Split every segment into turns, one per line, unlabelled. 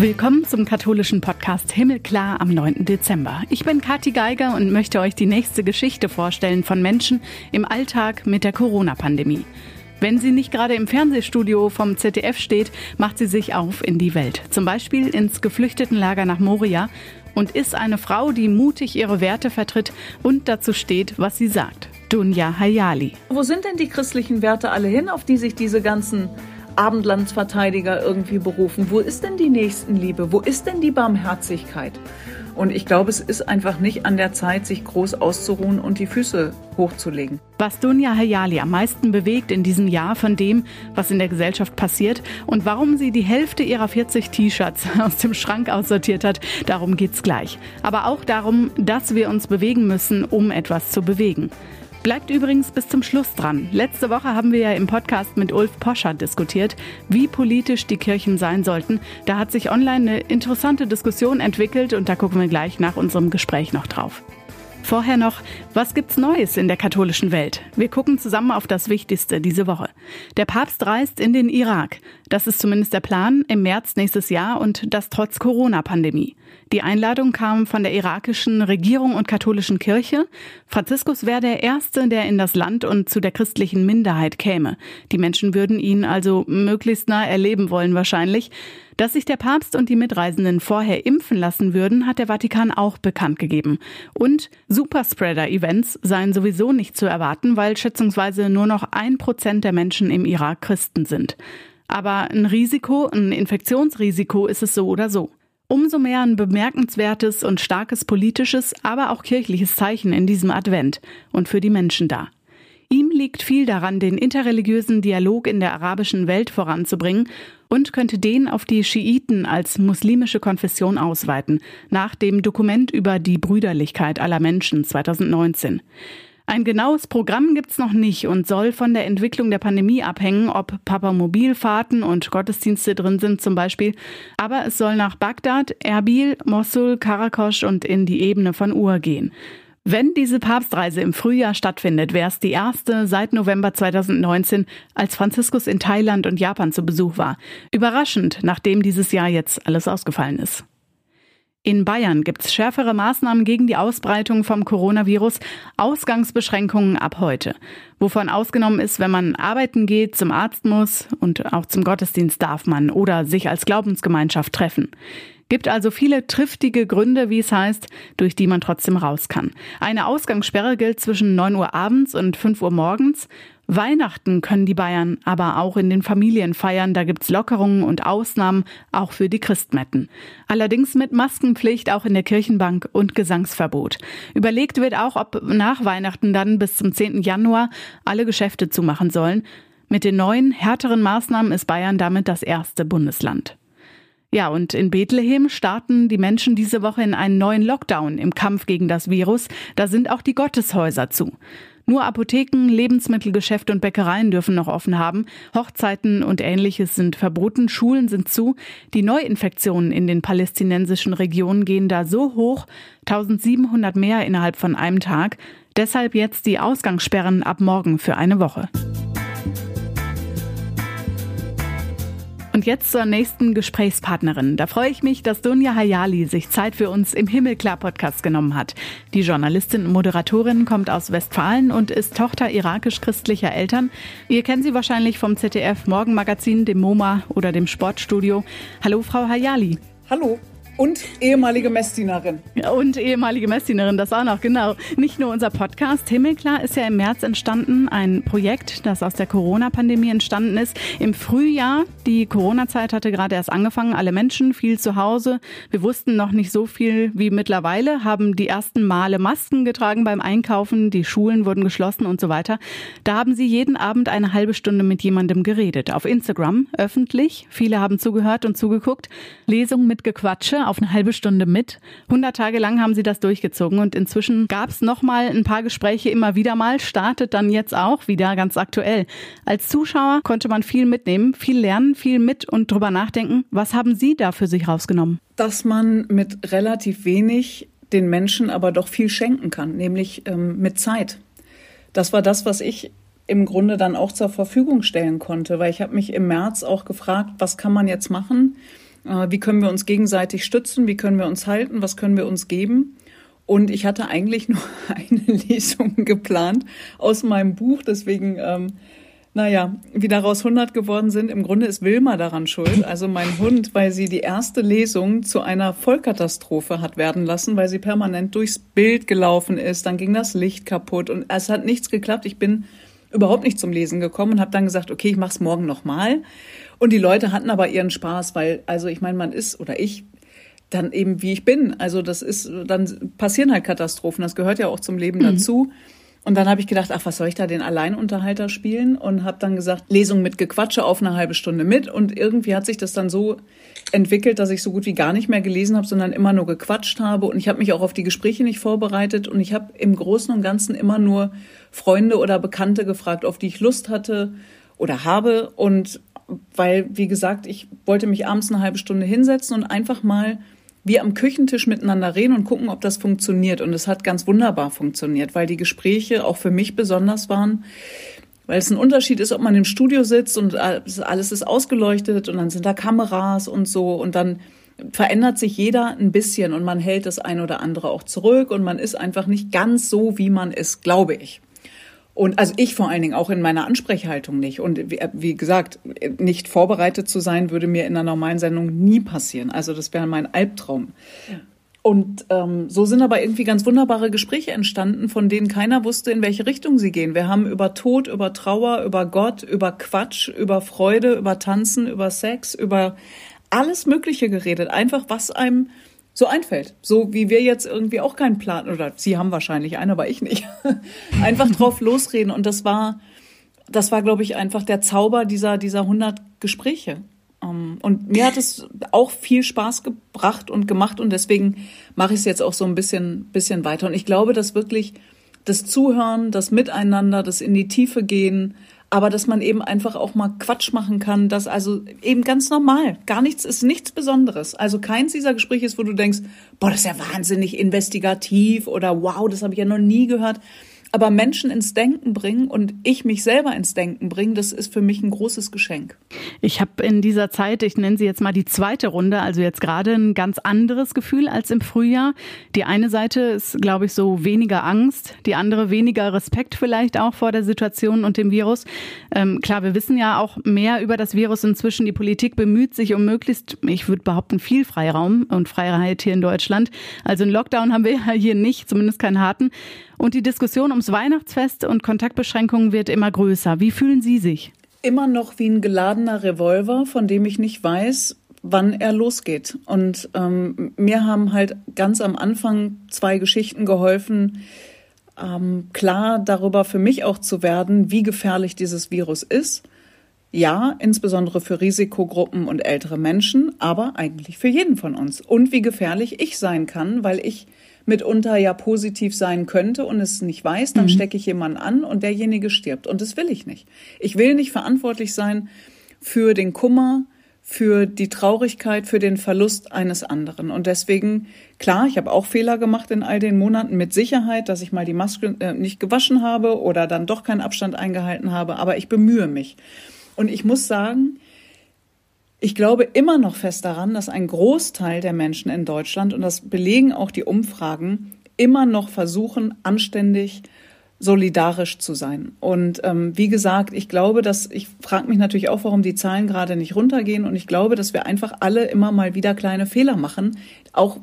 Willkommen zum katholischen Podcast Himmelklar am 9. Dezember. Ich bin Kathi Geiger und möchte euch die nächste Geschichte vorstellen von Menschen im Alltag mit der Corona-Pandemie. Wenn sie nicht gerade im Fernsehstudio vom ZDF steht, macht sie sich auf in die Welt. Zum Beispiel ins Geflüchtetenlager nach Moria und ist eine Frau, die mutig ihre Werte vertritt und dazu steht, was sie sagt. Dunja Hayali.
Wo sind denn die christlichen Werte alle hin, auf die sich diese ganzen Abendlandsverteidiger irgendwie berufen. Wo ist denn die Nächstenliebe? Wo ist denn die Barmherzigkeit? Und ich glaube, es ist einfach nicht an der Zeit, sich groß auszuruhen und die Füße hochzulegen.
Was Dunja Hayali am meisten bewegt in diesem Jahr von dem, was in der Gesellschaft passiert und warum sie die Hälfte ihrer 40 T-Shirts aus dem Schrank aussortiert hat, darum geht's gleich. Aber auch darum, dass wir uns bewegen müssen, um etwas zu bewegen. Bleibt übrigens bis zum Schluss dran. Letzte Woche haben wir ja im Podcast mit Ulf Poschert diskutiert, wie politisch die Kirchen sein sollten. Da hat sich online eine interessante Diskussion entwickelt und da gucken wir gleich nach unserem Gespräch noch drauf. Vorher noch, was gibt's Neues in der katholischen Welt? Wir gucken zusammen auf das Wichtigste diese Woche. Der Papst reist in den Irak. Das ist zumindest der Plan im März nächstes Jahr und das trotz Corona-Pandemie. Die Einladung kam von der irakischen Regierung und katholischen Kirche. Franziskus wäre der Erste, der in das Land und zu der christlichen Minderheit käme. Die Menschen würden ihn also möglichst nah erleben wollen wahrscheinlich. Dass sich der Papst und die Mitreisenden vorher impfen lassen würden, hat der Vatikan auch bekannt gegeben. Und Superspreader-Events seien sowieso nicht zu erwarten, weil schätzungsweise nur noch ein Prozent der Menschen im Irak Christen sind. Aber ein Risiko, ein Infektionsrisiko ist es so oder so. Umso mehr ein bemerkenswertes und starkes politisches, aber auch kirchliches Zeichen in diesem Advent und für die Menschen da. Ihm liegt viel daran, den interreligiösen Dialog in der arabischen Welt voranzubringen und könnte den auf die Schiiten als muslimische Konfession ausweiten, nach dem Dokument über die Brüderlichkeit aller Menschen 2019. Ein genaues Programm gibt's noch nicht und soll von der Entwicklung der Pandemie abhängen, ob Papamobilfahrten und Gottesdienste drin sind zum Beispiel. Aber es soll nach Bagdad, Erbil, Mosul, Karakosch und in die Ebene von Ur gehen. Wenn diese Papstreise im Frühjahr stattfindet, wäre es die erste seit November 2019, als Franziskus in Thailand und Japan zu Besuch war. Überraschend, nachdem dieses Jahr jetzt alles ausgefallen ist. In Bayern gibt es schärfere Maßnahmen gegen die Ausbreitung vom Coronavirus, Ausgangsbeschränkungen ab heute. Wovon ausgenommen ist, wenn man arbeiten geht, zum Arzt muss und auch zum Gottesdienst darf man oder sich als Glaubensgemeinschaft treffen. Gibt also viele triftige Gründe, wie es heißt, durch die man trotzdem raus kann. Eine Ausgangssperre gilt zwischen 9 Uhr abends und 5 Uhr morgens. Weihnachten können die Bayern aber auch in den Familien feiern. Da gibt's Lockerungen und Ausnahmen, auch für die Christmetten. Allerdings mit Maskenpflicht auch in der Kirchenbank und Gesangsverbot. Überlegt wird auch, ob nach Weihnachten dann bis zum 10. Januar alle Geschäfte zumachen sollen. Mit den neuen, härteren Maßnahmen ist Bayern damit das erste Bundesland. Ja, und in Bethlehem starten die Menschen diese Woche in einen neuen Lockdown im Kampf gegen das Virus. Da sind auch die Gotteshäuser zu. Nur Apotheken, Lebensmittelgeschäfte und Bäckereien dürfen noch offen haben. Hochzeiten und ähnliches sind verboten. Schulen sind zu. Die Neuinfektionen in den palästinensischen Regionen gehen da so hoch. 1700 mehr innerhalb von einem Tag. Deshalb jetzt die Ausgangssperren ab morgen für eine Woche. Und jetzt zur nächsten Gesprächspartnerin. Da freue ich mich, dass Dunja Hayali sich Zeit für uns im Himmelklar-Podcast genommen hat. Die Journalistin und Moderatorin kommt aus Westfalen und ist Tochter irakisch-christlicher Eltern. Ihr kennt sie wahrscheinlich vom ZDF Morgenmagazin, dem MoMA oder dem Sportstudio. Hallo, Frau Hayali.
Hallo. Und ehemalige Messdienerin.
Und ehemalige Messdienerin, das auch noch, genau. Nicht nur unser Podcast Himmelklar ist ja im März entstanden, ein Projekt, das aus der Corona-Pandemie entstanden ist. Im Frühjahr, die Corona-Zeit hatte gerade erst angefangen, alle Menschen viel zu Hause. Wir wussten noch nicht so viel wie mittlerweile, haben die ersten Male Masken getragen beim Einkaufen, die Schulen wurden geschlossen und so weiter. Da haben sie jeden Abend eine halbe Stunde mit jemandem geredet. Auf Instagram, öffentlich. Viele haben zugehört und zugeguckt. Lesung mit Gequatsche auf eine halbe Stunde mit. 100 Tage lang haben sie das durchgezogen und inzwischen gab es noch mal ein paar Gespräche immer wieder mal, startet dann jetzt auch wieder ganz aktuell. Als Zuschauer konnte man viel mitnehmen, viel lernen, viel mit und drüber nachdenken. Was haben Sie da für sich rausgenommen?
Dass man mit relativ wenig den Menschen aber doch viel schenken kann, nämlich ähm, mit Zeit. Das war das, was ich im Grunde dann auch zur Verfügung stellen konnte, weil ich habe mich im März auch gefragt, was kann man jetzt machen? Äh, wie können wir uns gegenseitig stützen? Wie können wir uns halten? Was können wir uns geben? Und ich hatte eigentlich nur eine Lesung geplant aus meinem Buch. Deswegen, ähm, naja, wie daraus 100 geworden sind, im Grunde ist Wilma daran schuld. Also mein Hund, weil sie die erste Lesung zu einer Vollkatastrophe hat werden lassen, weil sie permanent durchs Bild gelaufen ist. Dann ging das Licht kaputt und es hat nichts geklappt. Ich bin überhaupt nicht zum Lesen gekommen und habe dann gesagt, okay, ich mache es morgen nochmal. Und die Leute hatten aber ihren Spaß, weil, also ich meine, man ist oder ich dann eben wie ich bin. Also das ist, dann passieren halt Katastrophen. Das gehört ja auch zum Leben mhm. dazu. Und dann habe ich gedacht, ach, was soll ich da den Alleinunterhalter spielen? Und habe dann gesagt, Lesung mit Gequatsche auf eine halbe Stunde mit. Und irgendwie hat sich das dann so entwickelt, dass ich so gut wie gar nicht mehr gelesen habe, sondern immer nur gequatscht habe. Und ich habe mich auch auf die Gespräche nicht vorbereitet. Und ich habe im Großen und Ganzen immer nur Freunde oder Bekannte gefragt, auf die ich Lust hatte oder habe. Und weil, wie gesagt, ich wollte mich abends eine halbe Stunde hinsetzen und einfach mal wir am Küchentisch miteinander reden und gucken, ob das funktioniert. Und es hat ganz wunderbar funktioniert, weil die Gespräche auch für mich besonders waren. Weil es ein Unterschied ist, ob man im Studio sitzt und alles ist ausgeleuchtet und dann sind da Kameras und so und dann verändert sich jeder ein bisschen und man hält das ein oder andere auch zurück und man ist einfach nicht ganz so, wie man ist, glaube ich. Und also ich vor allen Dingen auch in meiner Ansprechhaltung nicht. Und wie, wie, gesagt, nicht vorbereitet zu sein, würde mir in einer normalen Sendung nie passieren. Also das wäre mein Albtraum. Ja. Und ähm, so sind aber irgendwie ganz wunderbare Gespräche entstanden, von denen keiner wusste, in welche Richtung sie gehen. Wir haben über Tod, über Trauer, über Gott, über Quatsch, über Freude, über Tanzen, über Sex, über alles Mögliche geredet. Einfach, was einem so einfällt. So wie wir jetzt irgendwie auch keinen Plan, oder Sie haben wahrscheinlich einen, aber ich nicht. einfach drauf losreden. Und das war, das war, glaube ich, einfach der Zauber dieser, dieser 100 Gespräche. Ähm, und mir hat es auch viel Spaß gebracht und gemacht und deswegen mache ich es jetzt auch so ein bisschen, bisschen weiter. Und ich glaube, dass wirklich das Zuhören, das Miteinander, das in die Tiefe gehen, aber dass man eben einfach auch mal Quatsch machen kann, dass also eben ganz normal, gar nichts ist nichts Besonderes. Also keins dieser Gespräche ist, wo du denkst, boah, das ist ja wahnsinnig investigativ oder wow, das habe ich ja noch nie gehört, aber Menschen ins Denken bringen und ich mich selber ins Denken bringen, das ist für mich ein großes Geschenk.
Ich habe in dieser Zeit, ich nenne sie jetzt mal die zweite Runde, also jetzt gerade ein ganz anderes Gefühl als im Frühjahr. Die eine Seite ist, glaube ich, so weniger Angst, die andere weniger Respekt vielleicht auch vor der Situation und dem Virus. Ähm, klar, wir wissen ja auch mehr über das Virus inzwischen. Die Politik bemüht sich um möglichst, ich würde behaupten, viel Freiraum und Freiheit hier in Deutschland. Also einen Lockdown haben wir ja hier nicht, zumindest keinen harten. Und die Diskussion ums Weihnachtsfest und Kontaktbeschränkungen wird immer größer. Wie fühlen Sie sich?
Immer noch wie ein geladener Revolver, von dem ich nicht weiß, wann er losgeht. Und ähm, mir haben halt ganz am Anfang zwei Geschichten geholfen, ähm, klar darüber für mich auch zu werden, wie gefährlich dieses Virus ist. Ja, insbesondere für Risikogruppen und ältere Menschen, aber eigentlich für jeden von uns. Und wie gefährlich ich sein kann, weil ich mitunter ja positiv sein könnte und es nicht weiß, dann mhm. stecke ich jemanden an und derjenige stirbt. Und das will ich nicht. Ich will nicht verantwortlich sein für den Kummer, für die Traurigkeit, für den Verlust eines anderen. Und deswegen, klar, ich habe auch Fehler gemacht in all den Monaten mit Sicherheit, dass ich mal die Maske äh, nicht gewaschen habe oder dann doch keinen Abstand eingehalten habe, aber ich bemühe mich. Und ich muss sagen, ich glaube immer noch fest daran, dass ein Großteil der Menschen in Deutschland, und das belegen auch die Umfragen, immer noch versuchen, anständig solidarisch zu sein. Und ähm, wie gesagt, ich glaube, dass ich frage mich natürlich auch, warum die Zahlen gerade nicht runtergehen. Und ich glaube, dass wir einfach alle immer mal wieder kleine Fehler machen, auch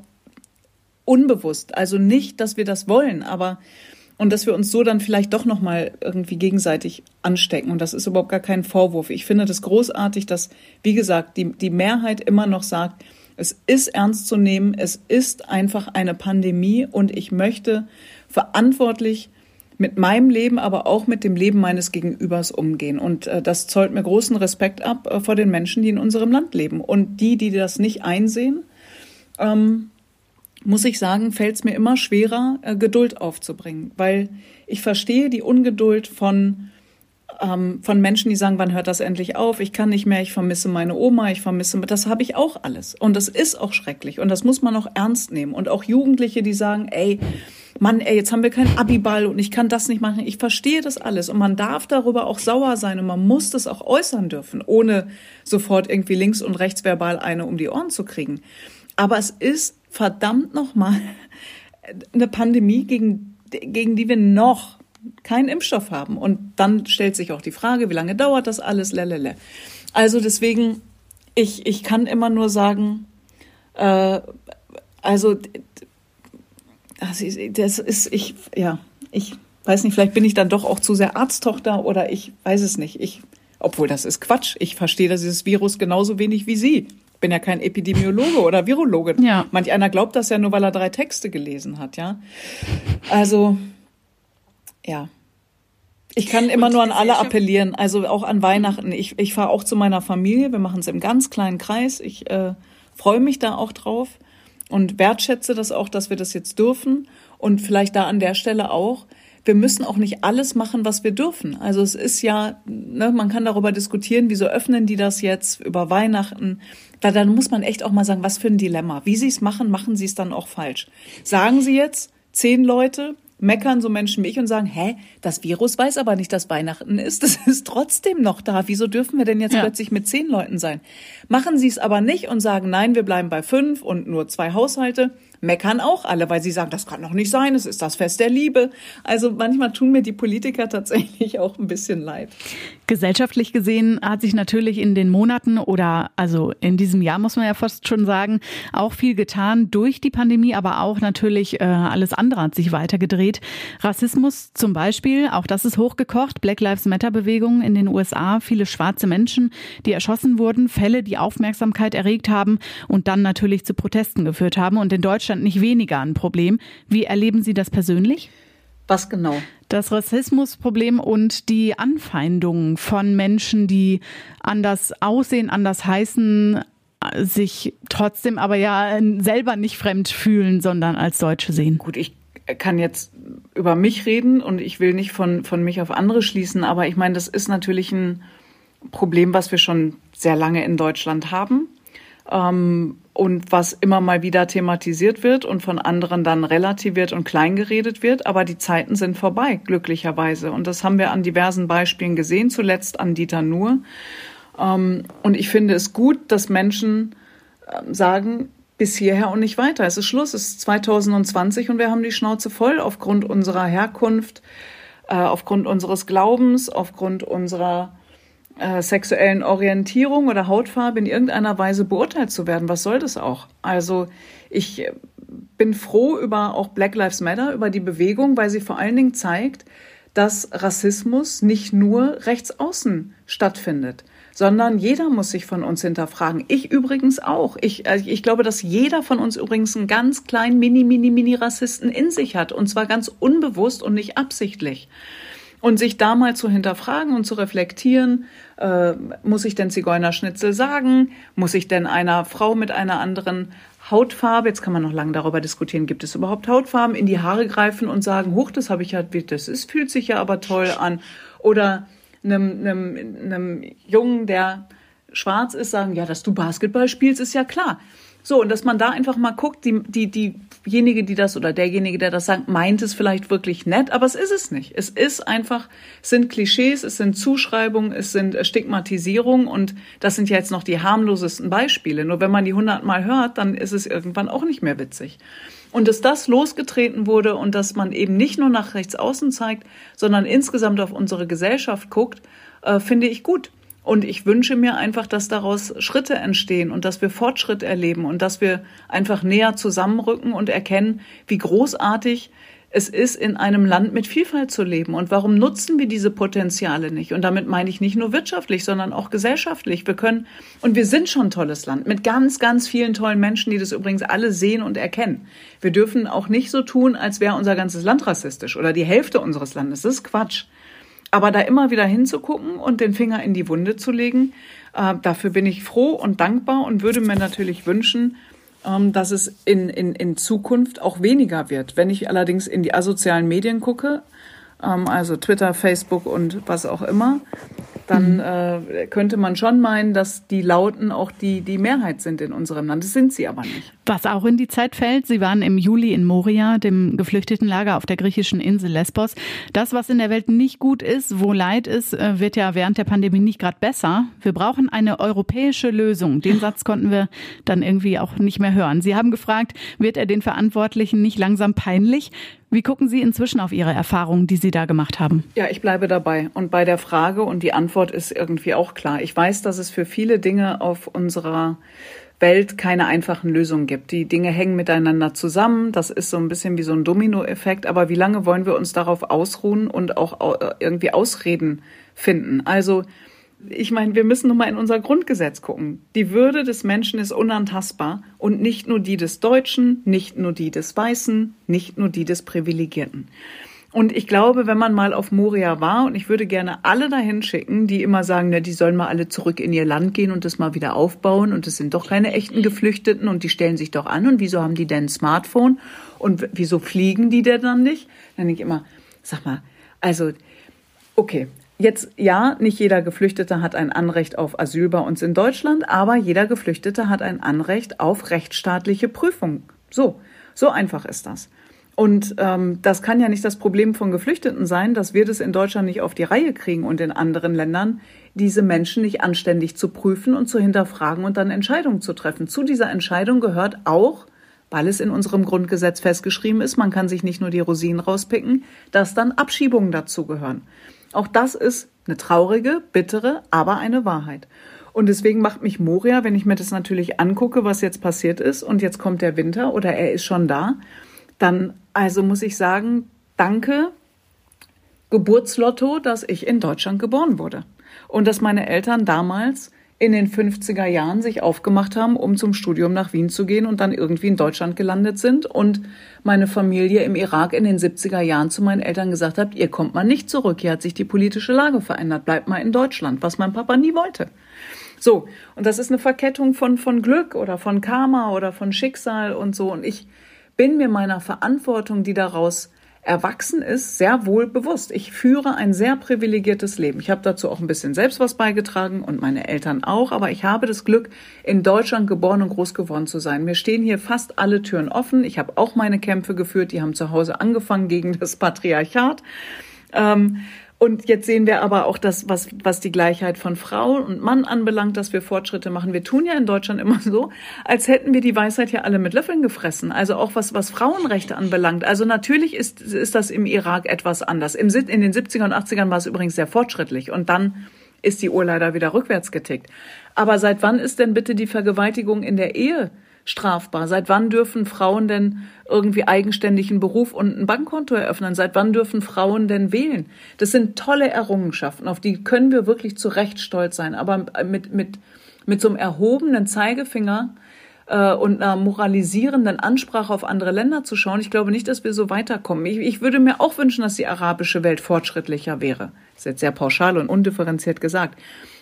unbewusst. Also nicht, dass wir das wollen, aber und dass wir uns so dann vielleicht doch noch mal irgendwie gegenseitig anstecken und das ist überhaupt gar kein Vorwurf. Ich finde das großartig, dass wie gesagt, die die Mehrheit immer noch sagt, es ist ernst zu nehmen, es ist einfach eine Pandemie und ich möchte verantwortlich mit meinem Leben, aber auch mit dem Leben meines Gegenübers umgehen. Und äh, das zollt mir großen Respekt ab äh, vor den Menschen, die in unserem Land leben. Und die, die das nicht einsehen, ähm, muss ich sagen, fällt es mir immer schwerer, äh, Geduld aufzubringen, weil ich verstehe die Ungeduld von ähm, von Menschen, die sagen, wann hört das endlich auf? Ich kann nicht mehr, ich vermisse meine Oma, ich vermisse, das habe ich auch alles. Und das ist auch schrecklich und das muss man auch ernst nehmen. Und auch Jugendliche, die sagen, ey, Mann, ey, jetzt haben wir keinen Abiball und ich kann das nicht machen. Ich verstehe das alles und man darf darüber auch sauer sein und man muss das auch äußern dürfen, ohne sofort irgendwie links und rechts verbal eine um die Ohren zu kriegen. Aber es ist verdammt nochmal eine Pandemie, gegen, gegen die wir noch keinen Impfstoff haben. Und dann stellt sich auch die Frage, wie lange dauert das alles? Lelele. Also deswegen, ich, ich kann immer nur sagen, äh, also das ist, ich, ja, ich weiß nicht, vielleicht bin ich dann doch auch zu sehr Arzttochter oder ich weiß es nicht. Ich, obwohl das ist Quatsch. Ich verstehe dieses Virus genauso wenig wie Sie. Ich bin ja kein Epidemiologe oder Virologe. Ja. Manch einer glaubt das ja nur, weil er drei Texte gelesen hat, ja. Also, ja. Ich kann immer nur an alle appellieren, also auch an Weihnachten. Ich, ich fahre auch zu meiner Familie, wir machen es im ganz kleinen Kreis. Ich äh, freue mich da auch drauf und wertschätze das auch, dass wir das jetzt dürfen. Und vielleicht da an der Stelle auch, wir müssen auch nicht alles machen, was wir dürfen. Also es ist ja, ne, man kann darüber diskutieren, wieso öffnen die das jetzt über Weihnachten. Da dann muss man echt auch mal sagen, was für ein Dilemma. Wie sie es machen, machen sie es dann auch falsch. Sagen sie jetzt zehn Leute, meckern so Menschen wie ich und sagen, hä, das Virus weiß aber nicht, dass Weihnachten ist. Das ist trotzdem noch da. Wieso dürfen wir denn jetzt ja. plötzlich mit zehn Leuten sein? Machen Sie es aber nicht und sagen, nein, wir bleiben bei fünf und nur zwei Haushalte, meckern auch alle, weil sie sagen, das kann doch nicht sein, es ist das Fest der Liebe. Also manchmal tun mir die Politiker tatsächlich auch ein bisschen leid.
Gesellschaftlich gesehen hat sich natürlich in den Monaten oder also in diesem Jahr muss man ja fast schon sagen, auch viel getan durch die Pandemie, aber auch natürlich äh, alles andere hat sich weitergedreht. Rassismus zum Beispiel, auch das ist hochgekocht. Black Lives Matter Bewegung in den USA, viele schwarze Menschen, die erschossen wurden, Fälle, die Aufmerksamkeit erregt haben und dann natürlich zu Protesten geführt haben. Und in Deutschland nicht weniger ein Problem. Wie erleben Sie das persönlich?
Was genau?
Das Rassismusproblem und die Anfeindungen von Menschen, die anders aussehen, anders heißen, sich trotzdem aber ja selber nicht fremd fühlen, sondern als Deutsche sehen.
Gut, ich kann jetzt über mich reden und ich will nicht von, von mich auf andere schließen, aber ich meine, das ist natürlich ein Problem, was wir schon sehr lange in Deutschland haben ähm, und was immer mal wieder thematisiert wird und von anderen dann relativiert und kleingeredet wird. Aber die Zeiten sind vorbei, glücklicherweise. Und das haben wir an diversen Beispielen gesehen, zuletzt an Dieter Nuhr. Ähm, und ich finde es gut, dass Menschen äh, sagen, bis hierher und nicht weiter. Es ist Schluss, es ist 2020 und wir haben die Schnauze voll aufgrund unserer Herkunft, äh, aufgrund unseres Glaubens, aufgrund unserer äh, sexuellen Orientierung oder Hautfarbe in irgendeiner Weise beurteilt zu werden. Was soll das auch? Also ich bin froh über auch Black Lives Matter, über die Bewegung, weil sie vor allen Dingen zeigt, dass Rassismus nicht nur rechts außen stattfindet, sondern jeder muss sich von uns hinterfragen. Ich übrigens auch. Ich, äh, ich glaube, dass jeder von uns übrigens einen ganz kleinen Mini, Mini, Mini Rassisten in sich hat und zwar ganz unbewusst und nicht absichtlich. Und sich da mal zu hinterfragen und zu reflektieren, äh, muss ich denn Zigeunerschnitzel sagen? Muss ich denn einer Frau mit einer anderen Hautfarbe, jetzt kann man noch lange darüber diskutieren, gibt es überhaupt Hautfarben, in die Haare greifen und sagen, huch, das habe ich ja, das ist, fühlt sich ja aber toll an. Oder einem, einem, einem Jungen, der schwarz ist, sagen, ja, dass du Basketball spielst, ist ja klar. So, und dass man da einfach mal guckt, die, die, diejenige, die das oder derjenige, der das sagt, meint es vielleicht wirklich nett, aber es ist es nicht. Es ist einfach, es sind Klischees, es sind Zuschreibungen, es sind Stigmatisierungen und das sind ja jetzt noch die harmlosesten Beispiele. Nur wenn man die hundertmal hört, dann ist es irgendwann auch nicht mehr witzig. Und dass das losgetreten wurde und dass man eben nicht nur nach rechts außen zeigt, sondern insgesamt auf unsere Gesellschaft guckt, äh, finde ich gut. Und ich wünsche mir einfach, dass daraus Schritte entstehen und dass wir Fortschritt erleben und dass wir einfach näher zusammenrücken und erkennen, wie großartig es ist, in einem Land mit Vielfalt zu leben. Und warum nutzen wir diese Potenziale nicht? Und damit meine ich nicht nur wirtschaftlich, sondern auch gesellschaftlich. Wir können, und wir sind schon ein tolles Land mit ganz, ganz vielen tollen Menschen, die das übrigens alle sehen und erkennen. Wir dürfen auch nicht so tun, als wäre unser ganzes Land rassistisch oder die Hälfte unseres Landes. Das ist Quatsch. Aber da immer wieder hinzugucken und den Finger in die Wunde zu legen, äh, dafür bin ich froh und dankbar und würde mir natürlich wünschen, ähm, dass es in, in, in Zukunft auch weniger wird. Wenn ich allerdings in die asozialen Medien gucke, ähm, also Twitter, Facebook und was auch immer, dann mhm. äh, könnte man schon meinen, dass die Lauten auch die, die Mehrheit sind in unserem Land. Das sind sie aber nicht.
Was auch in die Zeit fällt, Sie waren im Juli in Moria, dem Geflüchtetenlager auf der griechischen Insel Lesbos. Das, was in der Welt nicht gut ist, wo Leid ist, äh, wird ja während der Pandemie nicht gerade besser. Wir brauchen eine europäische Lösung. Den Satz konnten wir dann irgendwie auch nicht mehr hören. Sie haben gefragt, wird er den Verantwortlichen nicht langsam peinlich? Wie gucken Sie inzwischen auf Ihre Erfahrungen, die Sie da gemacht haben?
Ja, ich bleibe dabei. Und bei der Frage, und die Antwort ist irgendwie auch klar. Ich weiß, dass es für viele Dinge auf unserer Welt keine einfachen Lösungen gibt. Die Dinge hängen miteinander zusammen. Das ist so ein bisschen wie so ein Dominoeffekt. Aber wie lange wollen wir uns darauf ausruhen und auch irgendwie Ausreden finden? Also, ich meine, wir müssen nun mal in unser Grundgesetz gucken. Die Würde des Menschen ist unantastbar und nicht nur die des Deutschen, nicht nur die des Weißen, nicht nur die des Privilegierten. Und ich glaube, wenn man mal auf Moria war, und ich würde gerne alle dahin schicken, die immer sagen, na, die sollen mal alle zurück in ihr Land gehen und das mal wieder aufbauen und es sind doch keine echten Geflüchteten und die stellen sich doch an und wieso haben die denn ein Smartphone und wieso fliegen die denn dann nicht? Dann denke ich immer, sag mal, also, okay, Jetzt ja, nicht jeder Geflüchtete hat ein Anrecht auf Asyl bei uns in Deutschland, aber jeder Geflüchtete hat ein Anrecht auf rechtsstaatliche Prüfung. So, so einfach ist das. Und ähm, das kann ja nicht das Problem von Geflüchteten sein, dass wir das in Deutschland nicht auf die Reihe kriegen und in anderen Ländern diese Menschen nicht anständig zu prüfen und zu hinterfragen und dann Entscheidungen zu treffen. Zu dieser Entscheidung gehört auch, weil es in unserem Grundgesetz festgeschrieben ist, man kann sich nicht nur die Rosinen rauspicken, dass dann Abschiebungen dazugehören. Auch das ist eine traurige, bittere, aber eine Wahrheit. Und deswegen macht mich Moria, wenn ich mir das natürlich angucke, was jetzt passiert ist und jetzt kommt der Winter oder er ist schon da, dann also muss ich sagen, danke Geburtslotto, dass ich in Deutschland geboren wurde. Und dass meine Eltern damals in den 50er Jahren sich aufgemacht haben, um zum Studium nach Wien zu gehen und dann irgendwie in Deutschland gelandet sind und meine Familie im Irak in den 70er Jahren zu meinen Eltern gesagt hat, ihr kommt mal nicht zurück, hier hat sich die politische Lage verändert, bleibt mal in Deutschland, was mein Papa nie wollte. So, und das ist eine Verkettung von, von Glück oder von Karma oder von Schicksal und so. Und ich bin mir meiner Verantwortung, die daraus erwachsen ist, sehr wohl bewusst. Ich führe ein sehr privilegiertes Leben. Ich habe dazu auch ein bisschen selbst was beigetragen und meine Eltern auch, aber ich habe das Glück, in Deutschland geboren und groß geworden zu sein. Mir stehen hier fast alle Türen offen. Ich habe auch meine Kämpfe geführt, die haben zu Hause angefangen gegen das Patriarchat. Ähm, und jetzt sehen wir aber auch das, was, was die Gleichheit von Frau und Mann anbelangt, dass wir Fortschritte machen. Wir tun ja in Deutschland immer so, als hätten wir die Weisheit ja alle mit Löffeln gefressen. Also auch was, was Frauenrechte anbelangt. Also natürlich ist, ist das im Irak etwas anders. Im, in den 70er und 80ern war es übrigens sehr fortschrittlich. Und dann ist die Uhr leider wieder rückwärts getickt. Aber seit wann ist denn bitte die Vergewaltigung in der Ehe strafbar? Seit wann dürfen Frauen denn irgendwie eigenständigen Beruf und ein Bankkonto eröffnen? Seit wann dürfen Frauen denn wählen? Das sind tolle Errungenschaften, auf die können wir wirklich zu Recht stolz sein. Aber mit, mit, mit so einem erhobenen Zeigefinger äh, und einer moralisierenden Ansprache auf andere Länder zu schauen, ich glaube nicht, dass wir so weiterkommen. Ich, ich würde mir auch wünschen, dass die arabische Welt fortschrittlicher wäre. Das ist jetzt sehr pauschal und undifferenziert gesagt.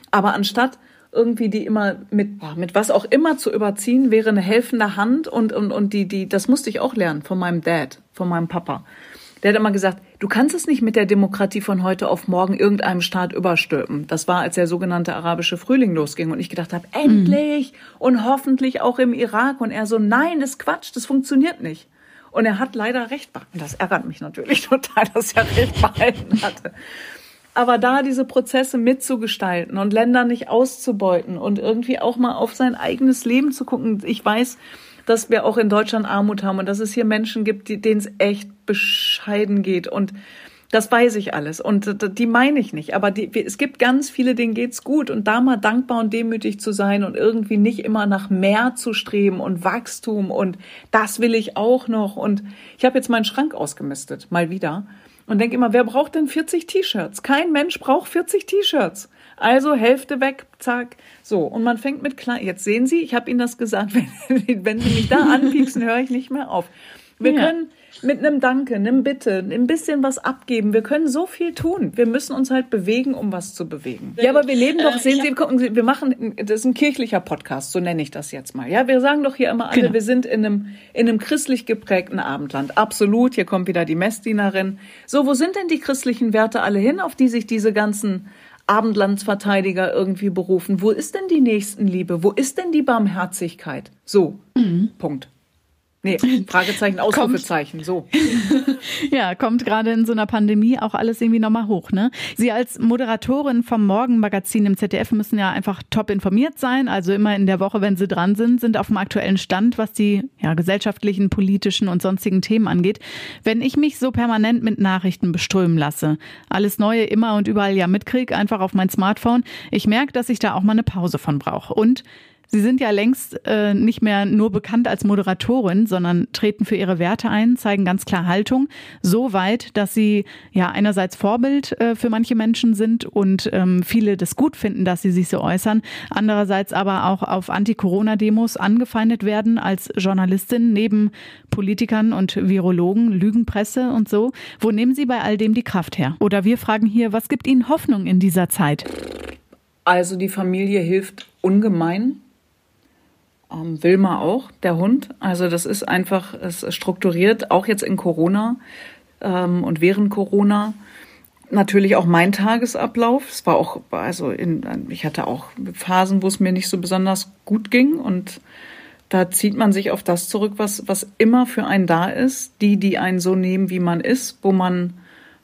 Aber anstatt irgendwie die immer mit, mit was auch immer zu überziehen, wäre eine helfende Hand und, und, und die, die, das musste ich auch lernen von meinem Dad, von meinem Papa. Der hat immer gesagt, du kannst es nicht mit der Demokratie von heute auf morgen irgendeinem Staat überstülpen. Das war, als der sogenannte arabische Frühling losging und ich gedacht habe, endlich mhm. und hoffentlich auch im Irak. Und er so, nein, das Quatsch, das funktioniert nicht. Und er hat leider recht behalten. Das ärgert mich natürlich total, dass er recht behalten hatte. Aber da diese Prozesse mitzugestalten und Länder nicht auszubeuten und irgendwie auch mal auf sein eigenes Leben zu gucken. Ich weiß, dass wir auch in Deutschland Armut haben und dass es hier Menschen gibt, denen es echt bescheiden geht. Und das weiß ich alles. Und die meine ich nicht. Aber die, es gibt ganz viele, denen geht's gut. Und da mal dankbar und demütig zu sein und irgendwie nicht immer nach mehr zu streben und Wachstum und das will ich auch noch. Und ich habe jetzt meinen Schrank ausgemistet, mal wieder und denke immer, wer braucht denn 40 T-Shirts? Kein Mensch braucht 40 T-Shirts. Also Hälfte weg, zack. So, und man fängt mit klein. Jetzt sehen Sie, ich habe Ihnen das gesagt, wenn, wenn Sie mich da anpieksen, höre ich nicht mehr auf. Wir ja. können mit einem Danke, einem Bitte, ein bisschen was abgeben. Wir können so viel tun. Wir müssen uns halt bewegen, um was zu bewegen. Ja, aber wir leben doch, äh, sehen Sie, gucken Sie, wir machen, das ist ein kirchlicher Podcast, so nenne ich das jetzt mal. Ja, wir sagen doch hier immer alle, genau. wir sind in einem, in einem christlich geprägten Abendland. Absolut. Hier kommt wieder die Messdienerin. So, wo sind denn die christlichen Werte alle hin, auf die sich diese ganzen Abendlandsverteidiger irgendwie berufen. Wo ist denn die Nächstenliebe? Wo ist denn die Barmherzigkeit? So, mhm. Punkt. Nee, Fragezeichen, Ausrufezeichen, so.
ja, kommt gerade in so einer Pandemie auch alles irgendwie nochmal hoch, ne? Sie als Moderatorin vom Morgenmagazin im ZDF müssen ja einfach top informiert sein, also immer in der Woche, wenn sie dran sind, sind auf dem aktuellen Stand, was die ja, gesellschaftlichen, politischen und sonstigen Themen angeht. Wenn ich mich so permanent mit Nachrichten beströmen lasse, alles Neue immer und überall ja mitkrieg, einfach auf mein Smartphone, ich merke, dass ich da auch mal eine Pause von brauche. Und Sie sind ja längst äh, nicht mehr nur bekannt als Moderatorin, sondern treten für ihre Werte ein, zeigen ganz klar Haltung, so weit, dass sie ja einerseits Vorbild äh, für manche Menschen sind und ähm, viele das gut finden, dass sie sich so äußern, andererseits aber auch auf Anti-Corona-Demos angefeindet werden als Journalistin neben Politikern und Virologen, Lügenpresse und so. Wo nehmen Sie bei all dem die Kraft her? Oder wir fragen hier, was gibt Ihnen Hoffnung in dieser Zeit?
Also die Familie hilft ungemein ähm, Wilma auch, der Hund. Also das ist einfach, es strukturiert, auch jetzt in Corona ähm, und während Corona. Natürlich auch mein Tagesablauf. Es war auch, also in, ich hatte auch Phasen, wo es mir nicht so besonders gut ging und da zieht man sich auf das zurück, was, was immer für einen da ist. Die, die einen so nehmen, wie man ist, wo man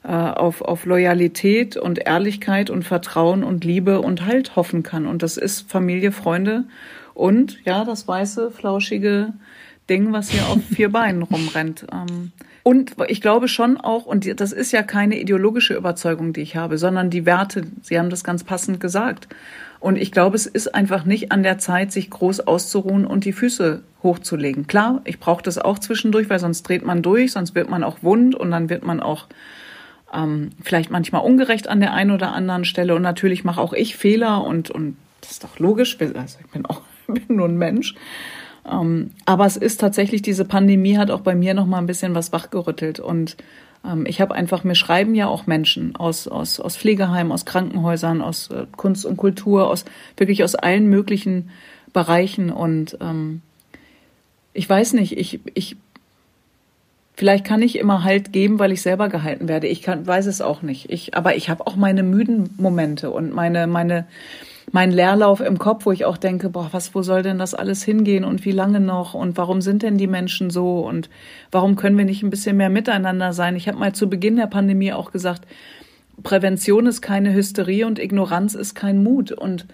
äh, auf, auf Loyalität und Ehrlichkeit und Vertrauen und Liebe und Halt hoffen kann. Und das ist Familie, Freunde und ja, das weiße, flauschige Ding, was hier auf vier Beinen rumrennt. Ähm, und ich glaube schon auch, und das ist ja keine ideologische Überzeugung, die ich habe, sondern die Werte. Sie haben das ganz passend gesagt. Und ich glaube, es ist einfach nicht an der Zeit, sich groß auszuruhen und die Füße hochzulegen. Klar, ich brauche das auch zwischendurch, weil sonst dreht man durch, sonst wird man auch wund und dann wird man auch ähm, vielleicht manchmal ungerecht an der einen oder anderen Stelle. Und natürlich mache auch ich Fehler und, und das ist doch logisch. Also ich bin auch bin nur ein Mensch. Ähm, aber es ist tatsächlich, diese Pandemie hat auch bei mir noch mal ein bisschen was wachgerüttelt. Und ähm, ich habe einfach, mir schreiben ja auch Menschen aus, aus, aus Pflegeheimen, aus Krankenhäusern, aus äh, Kunst und Kultur, aus wirklich aus allen möglichen Bereichen. Und ähm, ich weiß nicht, ich, ich Vielleicht kann ich immer Halt geben, weil ich selber gehalten werde. Ich kann, weiß es auch nicht. Ich, aber ich habe auch meine müden Momente und meine, meine, mein Leerlauf im Kopf, wo ich auch denke, boah, was, wo soll denn das alles hingehen und wie lange noch und warum sind denn die Menschen so und warum können wir nicht ein bisschen mehr miteinander sein? Ich habe mal zu Beginn der Pandemie auch gesagt, Prävention ist keine Hysterie und Ignoranz ist kein Mut und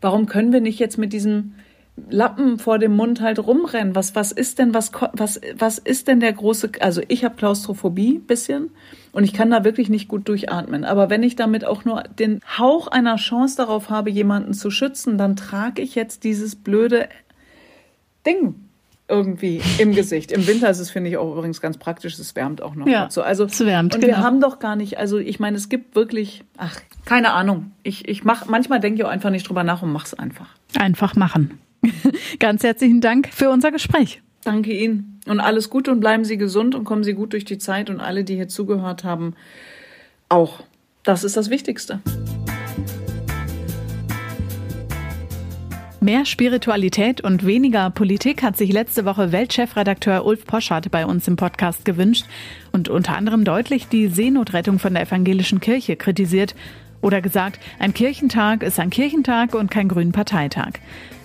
warum können wir nicht jetzt mit diesem Lappen vor dem Mund halt rumrennen. Was, was ist denn, was, was, was ist denn der große, also ich habe Klaustrophobie bisschen und ich kann da wirklich nicht gut durchatmen. Aber wenn ich damit auch nur den Hauch einer Chance darauf habe, jemanden zu schützen, dann trage ich jetzt dieses blöde Ding irgendwie im Gesicht. Im Winter ist es, finde ich, auch übrigens ganz praktisch. Es wärmt auch noch.
Ja, so. also, es wärmt,
Und genau. wir haben doch gar nicht, also ich meine, es gibt wirklich, ach, keine Ahnung. Ich, ich mach, manchmal denke ich auch einfach nicht drüber nach und mach's einfach.
Einfach machen. Ganz herzlichen Dank für unser Gespräch.
Danke Ihnen und alles Gute und bleiben Sie gesund und kommen Sie gut durch die Zeit und alle, die hier zugehört haben, auch. Das ist das Wichtigste.
Mehr Spiritualität und weniger Politik hat sich letzte Woche Weltchefredakteur Ulf Poschardt bei uns im Podcast gewünscht und unter anderem deutlich die Seenotrettung von der evangelischen Kirche kritisiert oder gesagt, ein Kirchentag ist ein Kirchentag und kein grünen Parteitag.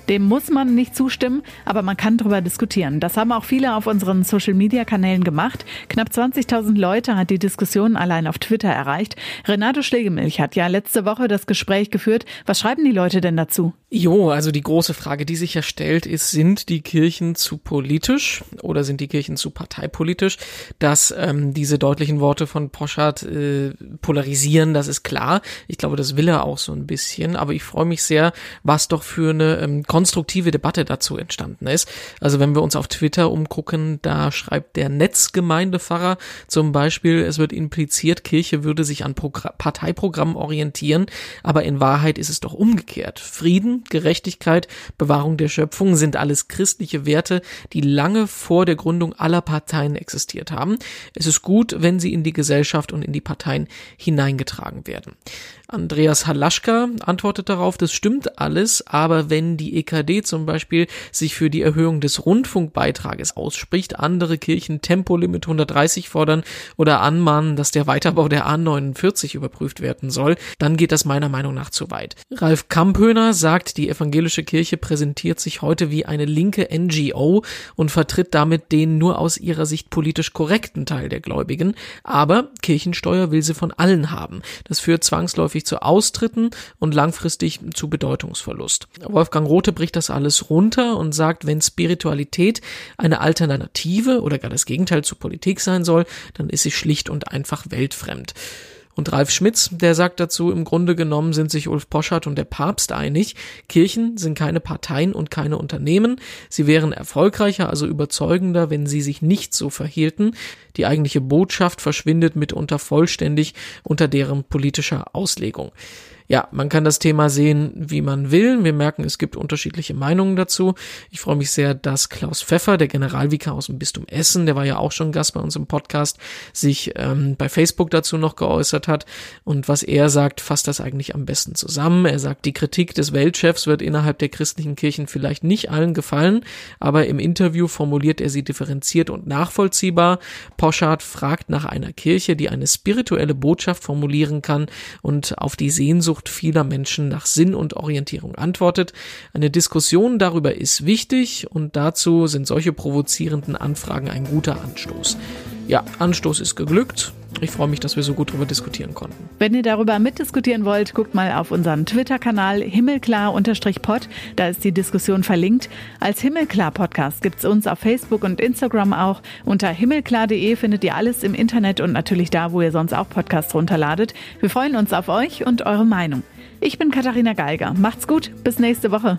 Dem muss man nicht zustimmen, aber man kann darüber diskutieren. Das haben auch viele auf unseren Social-Media-Kanälen gemacht. Knapp 20.000 Leute hat die Diskussion allein auf Twitter erreicht. Renato Schlegelmilch hat ja letzte Woche das Gespräch geführt. Was schreiben die Leute denn dazu?
Jo, also die große Frage, die sich ja stellt, ist, sind die Kirchen zu politisch oder sind die Kirchen zu parteipolitisch? Dass ähm, diese deutlichen Worte von Poschardt äh, polarisieren, das ist klar. Ich glaube, das will er auch so ein bisschen. Aber ich freue mich sehr, was doch für eine ähm, konstruktive Debatte dazu entstanden ist. Also wenn wir uns auf Twitter umgucken, da schreibt der Netzgemeindepfarrer zum Beispiel, es wird impliziert, Kirche würde sich an Progr Parteiprogrammen orientieren, aber in Wahrheit ist es doch umgekehrt. Frieden, Gerechtigkeit, Bewahrung der Schöpfung sind alles christliche Werte, die lange vor der Gründung aller Parteien existiert haben. Es ist gut, wenn sie in die Gesellschaft und in die Parteien hineingetragen werden. Andreas Halaschka antwortet darauf, das stimmt alles, aber wenn die EKD zum Beispiel sich für die Erhöhung des Rundfunkbeitrages ausspricht, andere Kirchen Tempolimit 130 fordern oder anmahnen, dass der Weiterbau der A49 überprüft werden soll, dann geht das meiner Meinung nach zu weit. Ralf Kamphöhner sagt, die evangelische Kirche präsentiert sich heute wie eine linke NGO und vertritt damit den nur aus ihrer Sicht politisch korrekten Teil der Gläubigen, aber Kirchensteuer will sie von allen haben. Das führt zwangsläufig zu Austritten und langfristig zu Bedeutungsverlust. Wolfgang Rothe bricht das alles runter und sagt, wenn Spiritualität eine Alternative oder gar das Gegenteil zur Politik sein soll, dann ist sie schlicht und einfach weltfremd. Und Ralf Schmitz, der sagt dazu, im Grunde genommen sind sich Ulf Poschardt und der Papst einig, Kirchen sind keine Parteien und keine Unternehmen, sie wären erfolgreicher, also überzeugender, wenn sie sich nicht so verhielten. Die eigentliche Botschaft verschwindet mitunter vollständig unter deren politischer Auslegung ja, man kann das Thema sehen, wie man will. Wir merken, es gibt unterschiedliche Meinungen dazu. Ich freue mich sehr, dass Klaus Pfeffer, der Generalvikar aus dem Bistum Essen, der war ja auch schon Gast bei uns im Podcast, sich ähm, bei Facebook dazu noch geäußert hat. Und was er sagt, fasst das eigentlich am besten zusammen. Er sagt, die Kritik des Weltchefs wird innerhalb der christlichen Kirchen vielleicht nicht allen gefallen, aber im Interview formuliert er sie differenziert und nachvollziehbar. Poschardt fragt nach einer Kirche, die eine spirituelle Botschaft formulieren kann und auf die Sehnsucht Sehnsucht vieler Menschen nach Sinn und Orientierung antwortet. Eine Diskussion darüber ist wichtig und dazu sind solche provozierenden Anfragen ein guter Anstoß. Ja, Anstoß ist geglückt. Ich freue mich, dass wir so gut darüber diskutieren konnten.
Wenn ihr darüber mitdiskutieren wollt, guckt mal auf unseren Twitter-Kanal himmelklar-pod. Da ist die Diskussion verlinkt. Als Himmelklar-Podcast gibt es uns auf Facebook und Instagram auch. Unter himmelklar.de findet ihr alles im Internet und natürlich da, wo ihr sonst auch Podcasts runterladet. Wir freuen uns auf euch und eure Meinung. Ich bin Katharina Geiger. Macht's gut. Bis nächste Woche.